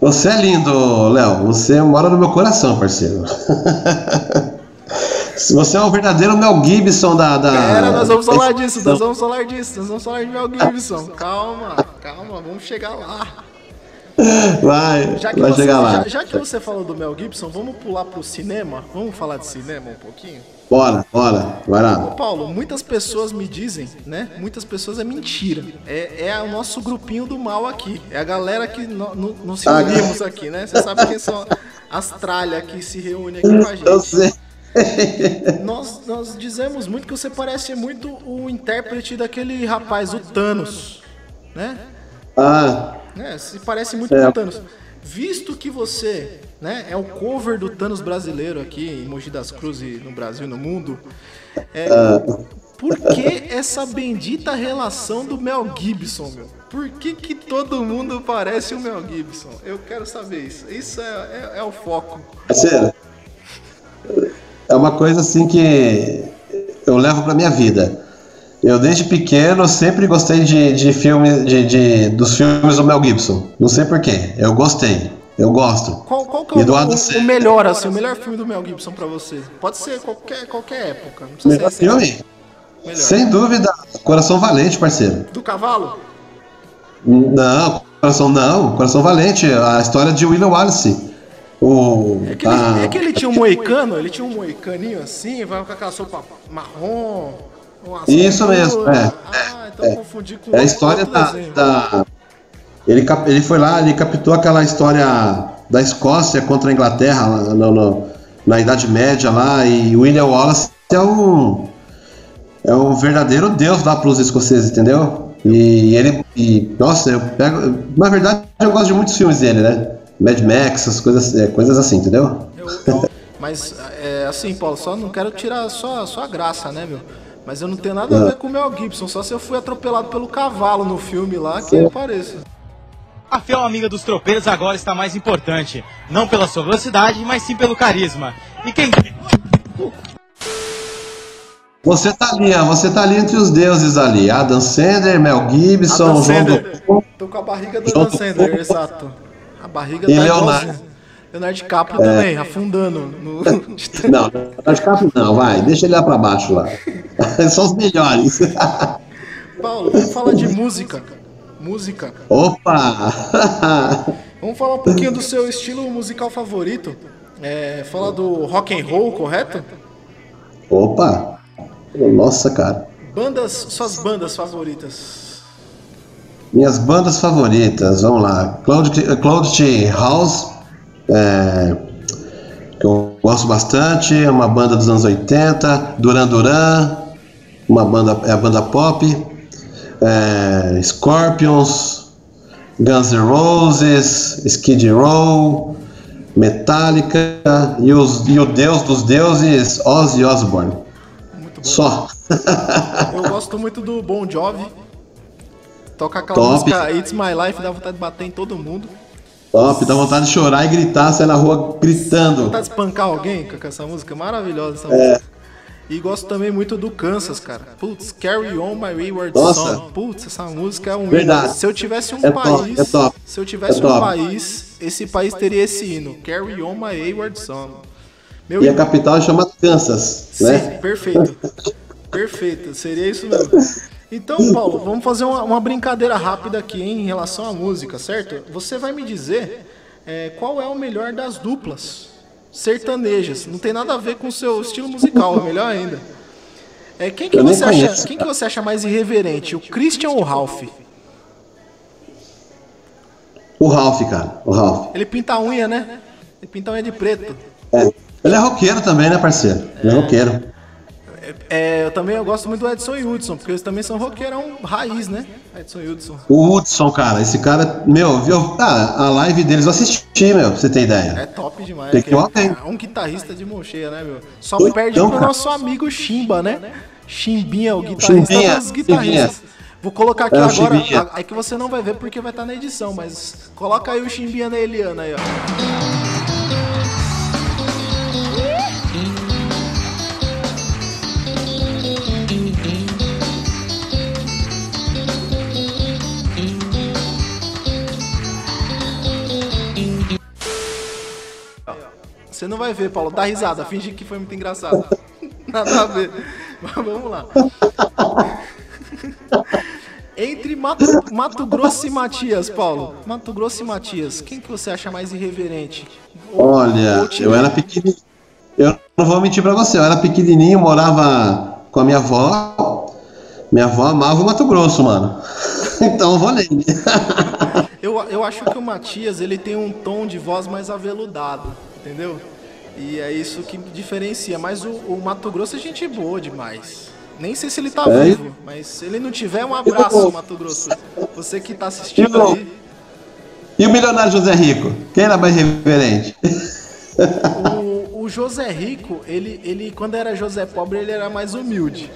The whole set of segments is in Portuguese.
Você é lindo, Léo. Você mora no meu coração, parceiro. Você é o verdadeiro Mel Gibson da. da... Pera, nós vamos falar disso, nós vamos falar disso, nós vamos falar de Mel Gibson. Calma, calma, vamos chegar lá. Vai, Já vai você, chegar lá. já, já que você falou do Mel Gibson, vamos pular pro cinema? Vamos falar de cinema um pouquinho? Bora, bora, vai Ô lá. Paulo, muitas pessoas me dizem, né? Muitas pessoas é mentira. É, é o nosso grupinho do mal aqui. É a galera que no- no- nos Ah, reunimos aqui, né? Você sabe quem são as tralhas que se reúnem aqui com a gente. Eu sei. Nós, nós dizemos muito que você parece muito o intérprete daquele rapaz, o Thanos, né? Ah, né? Se parece muito É. com o Thanos. Visto que você né, é o cover do Thanos brasileiro aqui em Mogi das Cruzes, no Brasil e no mundo, é, por que essa bendita relação do Mel Gibson, meu? Por que, que todo mundo parece o Mel Gibson? Eu quero saber isso. Isso é, é- é o foco. parceiro. É uma coisa assim que eu levo pra minha vida. Eu desde pequeno sempre gostei de, de filme, de, de- dos filmes do Mel Gibson. Não sei porquê. Eu gostei. Eu gosto. Qual, qual que é E do o, Adam o- melhor, assim, o melhor filme do Mel Gibson pra você? Pode ser qualquer, qualquer época. Não precisa Melhor ser filme? recente. Melhor. Sem dúvida, Coração Valente, parceiro. Do cavalo? Não, Coração não, Coração Valente, a história de William Wallace. O, É que, ele, a- é que ele tinha um moicano, ele tinha um moicaninho assim, vai com aquela sopa marrom. Uma Isso sopa mesmo, dura. é, Ah, então eu confundi com é a história da, da- ele, cap- ele foi lá, ele captou aquela história da Escócia contra a Inglaterra no- no- na Idade Média lá, e William Wallace é um, é um verdadeiro deus lá para os escoceses, entendeu? E ele, e, nossa, eu pego, na verdade eu gosto de muitos filmes dele, né? Mad Max, essas coisas, é, coisas assim, entendeu? Eu- eu- mas, é, assim, Paulo, só não quero tirar só, só a graça, né, meu? Mas eu não tenho nada a ver com o Mel Gibson, só se eu fui atropelado pelo cavalo no filme lá, que eu pareço. A fiel amiga dos tropeiros agora está mais importante. Não pela sua velocidade, mas sim pelo carisma. E quem. Você tá ali, ó, você tá ali entre os deuses ali. Adam Sandler, Mel Gibson, Adam João Sandler. do... Tô com a barriga do João Adam Sandler, exato. A barriga E tá Leonardo. igualzinho. Leonardo DiCaprio também, afundando. No... Não, de capo não, vai, deixa ele lá pra baixo lá. São os melhores. Paulo, vamos falar de música. Música. Opa! Vamos falar um pouquinho do seu estilo musical favorito. É, fala do rock and roll, correto? Opa! Nossa, cara. Bandas, suas bandas favoritas. Minhas bandas favoritas, vamos lá. Cloud, Cloud House, é, que eu gosto bastante, é uma banda dos anos 80. Duran Duran, uma banda, é a banda pop. É, Scorpions, Guns N' Roses, Skid Row, Metallica e, os, e o deus dos deuses, Ozzy Osbourne. Só. Eu gosto muito do Bon Jovi. Toca aquela Top. música It's My Life, dá vontade de bater em todo mundo. Top, dá vontade de chorar e gritar, sair na rua gritando. Vontade de espancar alguém com essa música, maravilhosa essa É. música. E gosto também muito do Kansas, cara. Putz, Carry On My Wayward Nossa. Song. Putz, essa música é um hino. Verdade. Se eu tivesse um É top, país, é top. se eu tivesse É um top. país, esse país teria esse hino. Carry On My Wayward Song. Meu E a capital é chamada Kansas, Sim, né? perfeito. Perfeito, seria isso mesmo. Então, Paulo, vamos fazer uma, uma brincadeira rápida aqui hein, em relação à música, certo? Você vai me dizer é, qual é o melhor das duplas sertanejas. Não tem nada a ver com o seu estilo musical, é melhor ainda. É, quem, que você acha, quem que você acha mais irreverente, o Christian ou o Ralph? O Ralph, cara. O Ralph. Ele pinta a unha, né? Ele pinta a unha de preto. É. Ele é roqueiro também, né, parceiro? Ele é roqueiro. É, eu também eu gosto muito do Edson e Hudson, porque eles também são roqueirão raiz, né? Edson e Hudson. O Hudson, cara, esse cara, meu, viu? Ah, a live deles eu assisti, meu, pra você ter É ideia. top demais. Tem que é um guitarrista de mão cheia, né, meu? Só Doidão, perde pro cara. nosso amigo Chimba, né? Chimbinha, o guitarrista Chimbinha, dos guitarristas. Chimbinha. Vou colocar aqui É, agora. Chimbinha. a- É que você não vai ver porque vai estar na edição, mas coloca aí o Chimbinha na Eliana aí, ó. Não vai ver, Paulo. Dá risada, finge que foi muito engraçado. Nada a ver. Mas vamos lá. Entre Mato, Mato Grosso e Matias, Paulo. Mato Grosso e Matias, quem que você acha mais irreverente? Olha, eu era pequenininho. Eu não vou mentir pra você, eu era pequenininho, morava com a minha avó. Minha avó amava o Mato Grosso, mano. Então eu vou nele. eu, eu acho que o Matias ele tem um tom de voz mais aveludado, entendeu? E é isso que diferencia. Mas o, o Mato Grosso é gente boa demais. Nem sei se ele tá é. vivo, mas se ele não tiver, um abraço, Mato Grosso. Você que tá assistindo e aí. E o milionário José Rico? Quem era mais reverente? O, o José Rico, ele, ele, quando era José Pobre, ele era mais humilde.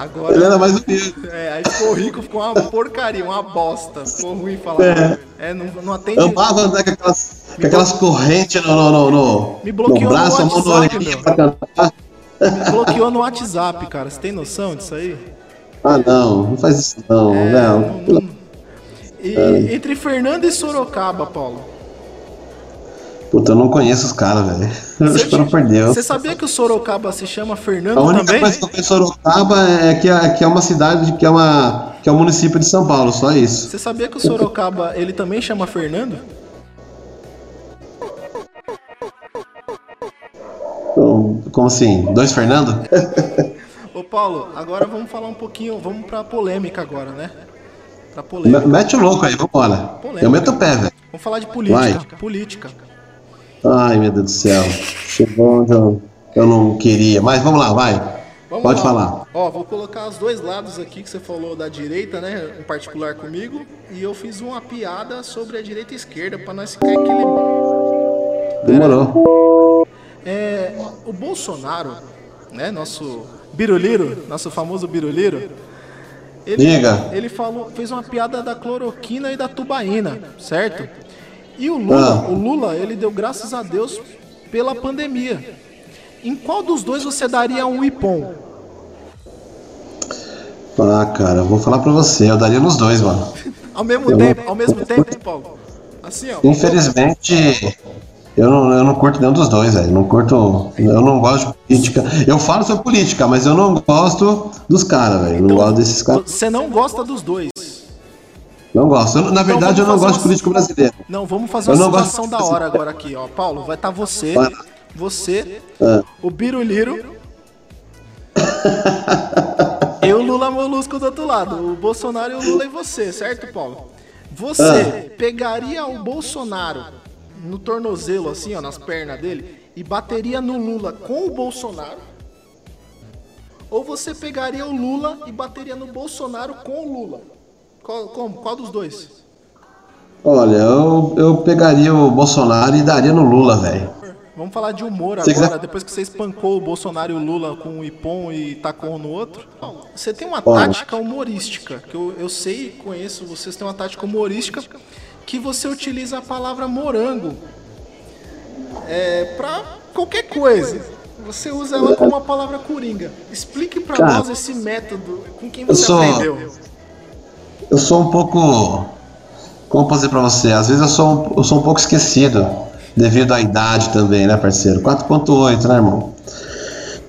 Agora, ele era mais humilde. É, aí ficou rico, ficou uma porcaria, uma bosta. Ficou ruim falar. É, é não, não atende. Amava né, com aquelas, com aquelas correntes no, no, no, Me bloqueou no braço, no WhatsApp, a mão pra cantar. Me bloqueou no WhatsApp, cara. Você tem noção disso aí? Ah, não. Não faz isso não, é, não. não, não. E, é. Entre Fernando e Sorocaba, Paulo. Puta, eu não conheço os caras, velho. Espero por Deus. Você sabia que o Sorocaba se chama Fernando também? A única também? coisa que eu conheço Sorocaba é que, é que é uma cidade que é, uma, que é um município de São Paulo, só isso. Você sabia que o Sorocaba ele também chama Fernando? Como assim? Dois Fernando? Ô Paulo, agora vamos falar um pouquinho, vamos pra polêmica agora, né? Pra polêmica. Mete o louco aí, vambora. Polêmica. Eu meto o pé, velho. Vamos falar de política. Vai. Política. Ai, meu Deus do céu. Chegou onde eu, eu não queria. Mas vamos lá, vai. Vamos Pode lá. falar. Ó, vou colocar os dois lados aqui que você falou da direita, né? Em particular comigo. E eu fiz uma piada sobre a direita e a esquerda para nós ficar equilibrado. Demorou. É, o Bolsonaro, né? Nosso Biruliro, nosso famoso Biruliro. Ele, Diga. ele falou, fez uma piada da cloroquina e da tubaína, certo? E o Lula, ah. o Lula, ele deu graças a Deus pela pandemia. Em qual dos dois você daria um ipom? Ah, cara, eu vou falar pra você, eu daria nos dois, mano. ao mesmo eu tempo, ao mesmo tempo, Paulo. Assim, ó. Infelizmente, eu não, eu não curto nenhum dos dois, velho. Não curto. Eu não gosto de política. Eu falo sobre política, mas eu não gosto dos caras, velho. Então, não gosto desses caras. Você não gosta dos dois? Não gosto. Eu, na verdade, então, eu não gosto de político brasileiro. Não, vamos fazer uma situação da hora agora aqui, ó. Paulo, vai estar tá você, Para. você, é. o Biruliro e o Lula Molusco do outro lado. O Bolsonaro e o Lula e você, certo, Paulo? Você é. pegaria o Bolsonaro no tornozelo, assim, ó, nas pernas dele, e bateria no Lula com o Bolsonaro? Ou você pegaria o Lula e bateria no Bolsonaro com o Lula? Qual, como? Qual dos dois? Olha, eu, eu pegaria o Bolsonaro e daria no Lula, velho. Vamos falar de humor agora, quiser... depois que você espancou o Bolsonaro e o Lula com o Ipom e tacou um no outro. Você tem uma Olha. tática humorística, que eu, eu sei e conheço, vocês têm uma tática humorística que você utiliza a palavra morango é, pra qualquer coisa. Você usa ela como uma palavra coringa. Explique para nós esse método com quem você sou... aprendeu eu sou um pouco. Como posso dizer pra você? Às vezes eu sou, um, eu sou um pouco esquecido, devido à idade também, né, parceiro? 4,8, né, irmão?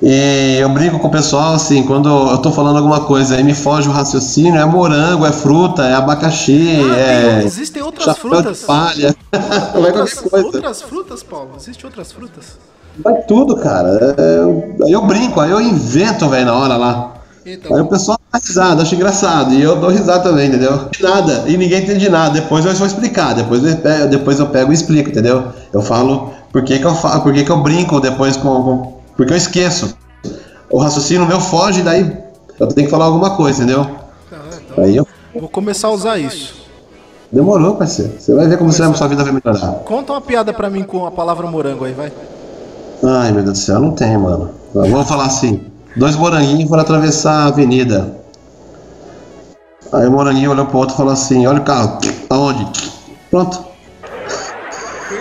E eu brinco com o pessoal assim, quando eu tô falando alguma coisa e me foge o raciocínio, é morango, é fruta, é abacaxi, ah, é. Existem outras frutas. palha. Outras, outras, frutas, Paulo? Existem outras frutas? Vai tudo, cara. É, eu, eu brinco, aí eu invento, velho, na hora lá. Então. Aí o pessoal risada, acha engraçado. E eu dou risada também, entendeu? Nada. E ninguém entende nada. Depois eu vou explicar. Depois eu pego, depois eu pego e explico, entendeu? Eu falo por que, que eu falo, por que, que eu brinco depois com, com. Porque eu esqueço. O raciocínio meu foge, daí eu tenho que falar alguma coisa, entendeu? Tá, então Aí eu. Vou começar a usar isso. Demorou, parceiro. Você vai ver como você, sua vida vai melhorar. Conta uma piada pra mim com a palavra morango aí, vai. Ai, meu Deus do céu, não tem, mano. Vamos falar assim. Dois moranguinhos foram atravessar a avenida. Aí o moranguinho olhou pro outro e falou assim: Olha o carro, aonde? Pronto.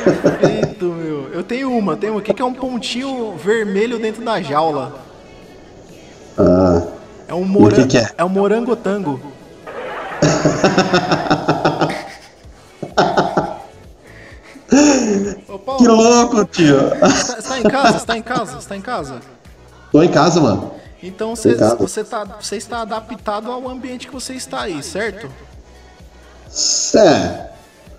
Perfeito, meu. Eu tenho uma, tenho uma aqui que é um pontinho vermelho dentro da jaula. Ah. É um morango. Que que é? é um morangotango. Paulo, que louco, tio. Você em casa? Você tá em casa? Você tá em casa? Tô em casa, mano. Então você, você, tá, você está adaptado ao ambiente que você está aí, certo? É.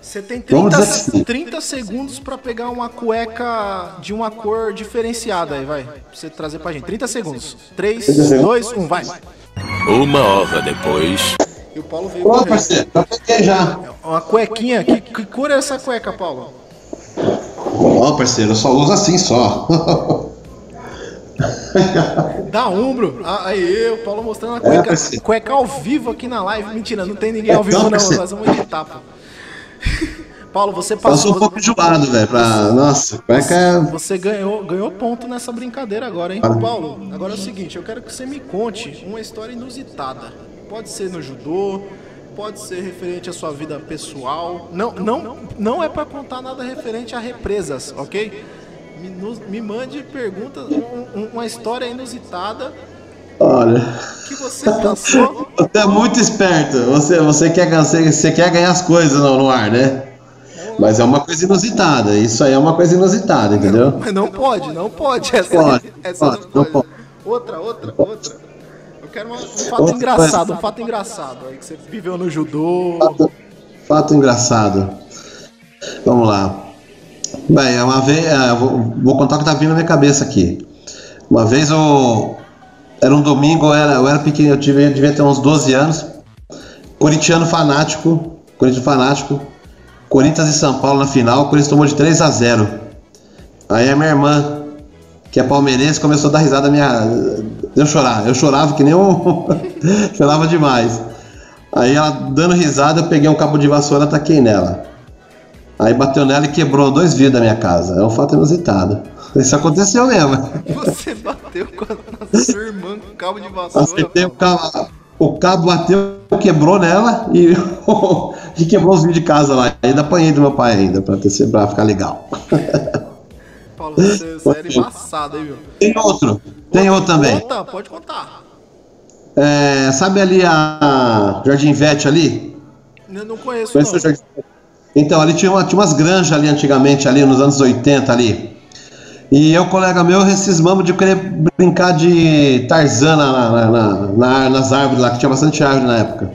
Você tem 30, 30 segundos para pegar uma cueca de uma cor diferenciada aí, vai. Pra você trazer pra gente. 30 segundos. 3, 2, 1, vai. Uma hora depois. E o Paulo veio. Ô, parceiro, já peguei já. Uma cuequinha. Que, que cor é essa cueca, Paulo? Ó, parceiro, eu só uso assim só. Da Umbro. Ah, aí, o Paulo mostrando a cueca, É, cueca ao vivo aqui na live. Mentira, não tem ninguém ao vivo, Não, não. Nós vamos editar, pô. Paulo, você Eu sou passou. um pouco enjoado, velho. Pra... Nossa, cueca é. Você ganhou, ganhou ponto nessa brincadeira agora, hein? Ah. Paulo, agora é o seguinte, eu quero que você me conte uma história inusitada. Pode ser no judô, pode ser referente à sua vida pessoal. Não, não, não é pra contar nada referente a represas, ok? Me, nos- me mande perguntas, um- um- uma história inusitada Olha. que você passou. Você é muito esperto. Você, você, quer, ganhar- você, você quer ganhar as coisas no, no ar, né? Mas é uma coisa inusitada. Isso aí é uma coisa inusitada, entendeu? Mas não pode, não pode. Essa, Pode, essa pode, não pode. Outra, outra, outra. Eu quero uma- um fato Outra engraçado, coisa. um fato engraçado. Aí que você viveu no judô. Fato, fato engraçado. Vamos lá. Bem, uma vez. é, vou, contar o que tá vindo na minha cabeça aqui. Uma vez eu. Era um domingo, eu era, eu era pequeno, eu tive, eu devia ter uns 12 anos. Corintiano fanático. Corinthians fanático. Corinthians e São Paulo na final. O Corinthians tomou de 3 a 0 Aí a minha irmã, que é palmeirense, começou a dar risada minha. Eu chorar. Eu chorava que nem um. chorava demais. Aí ela dando risada, eu peguei um cabo de vassoura e ataquei nela. Aí bateu nela e quebrou dois vidros da minha casa. É um fato inusitado. Isso aconteceu mesmo. Você bateu com a sua irmã com cabo de vassoura. Acertei o cabo, o cabo bateu, quebrou nela e, e quebrou os vidros de casa lá. Ainda apanhei do meu pai ainda, pra, ter, pra ficar legal. Paulo, você, você era embaçado, hein, viu? Tem outro, tem outro também. Conta, pode contar. É, sabe ali a Jardim Vete ali? Eu não conheço, Conhece o não. Jardim Então, ali tinha, uma- tinha umas granjas ali antigamente, ali nos anos 80 ali. E eu, colega meu, rescismamos de querer brincar de Tarzan na, na- na- na- nas árvores lá, que tinha bastante árvore na época.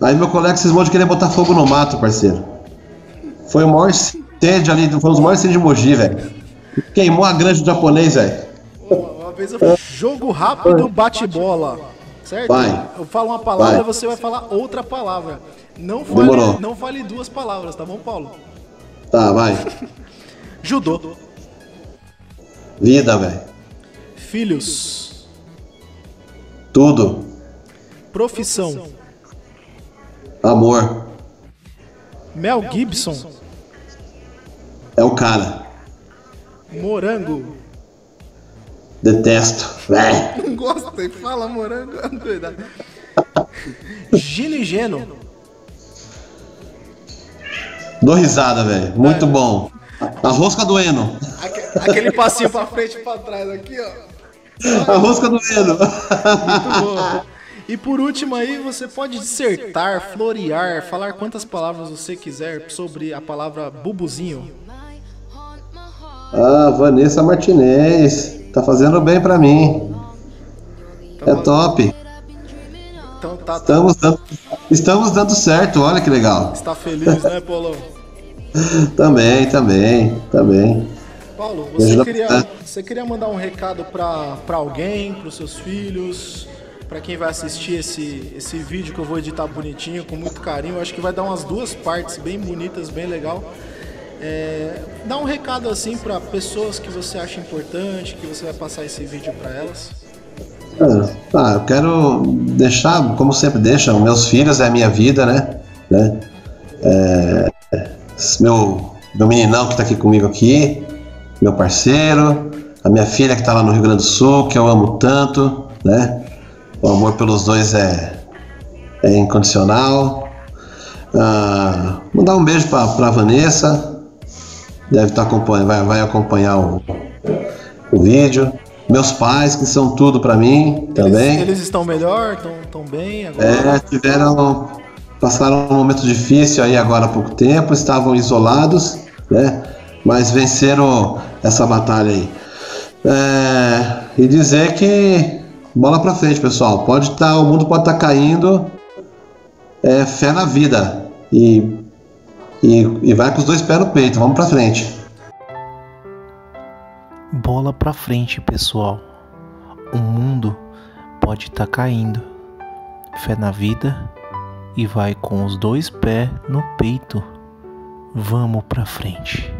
Aí meu colega cismou de querer botar fogo no mato, parceiro. Foi o maior incêndio ali, foi um dos maiores incêndios de Mogi, velho. Queimou a granja do japonês, velho. Uma vez eu fiz jogo rápido, bate-bola. Certo? Vai. Eu falo uma palavra, Vai. você vai falar outra palavra. Não fale, Demorou. não fale duas palavras, tá bom, Paulo? Tá, vai. Judô. Vida, velho. Filhos. Tudo. Profissão. Amor. Mel Gibson. É o cara. Morango. Detesto. Não gosta, fala morango. Cuidado. Gino e Geno. Dou risada, velho. Muito bom. A rosca do Eno. Aque- Aquele passinho pra frente e pra trás aqui, ó. A rosca do Eno. Muito boa. E por último aí, você pode dissertar, florear, falar quantas palavras você quiser sobre a palavra bubuzinho. Ah, Vanessa Martinez. Tá fazendo bem pra mim. É top. Então tá, tá. Estamos dando, estamos dando certo. Olha que legal. Está feliz, né, Paulão? Também, também, também. Paulo, você queria, você queria mandar um recado pra pra alguém, pros seus filhos, pra quem vai assistir esse, esse vídeo que eu vou editar bonitinho, com muito carinho. Eu acho que vai dar umas duas partes bem bonitas, bem legal. É, dá um recado assim pra pessoas que você acha importante, que você vai passar esse vídeo pra elas. Ah, eu quero deixar, como sempre deixa, meus filhos é a minha vida, né? né? É, meu, meu meninão que tá aqui comigo aqui, meu parceiro, a minha filha que tá lá no Rio Grande do Sul, que eu amo tanto, né? O amor pelos dois é, é incondicional. Ah, mandar um beijo pra Vanessa, deve estar acompanhando, vai, vai acompanhar o, o vídeo. Meus pais, que são tudo pra mim também. Eles, eles estão melhor, estão tão bem agora. É, tiveram. Passaram um momento difícil aí agora há pouco tempo, estavam isolados, né? mas venceram essa batalha aí. É, e dizer que bola pra frente, pessoal. Pode estar, tá, o mundo pode estar tá caindo. É fé na vida e, e, e vai com os dois pés no peito. Vamos pra frente. Bola pra frente, pessoal. O mundo pode estar tá caindo. Fé na vida e vai com os dois pés no peito. Vamos pra frente.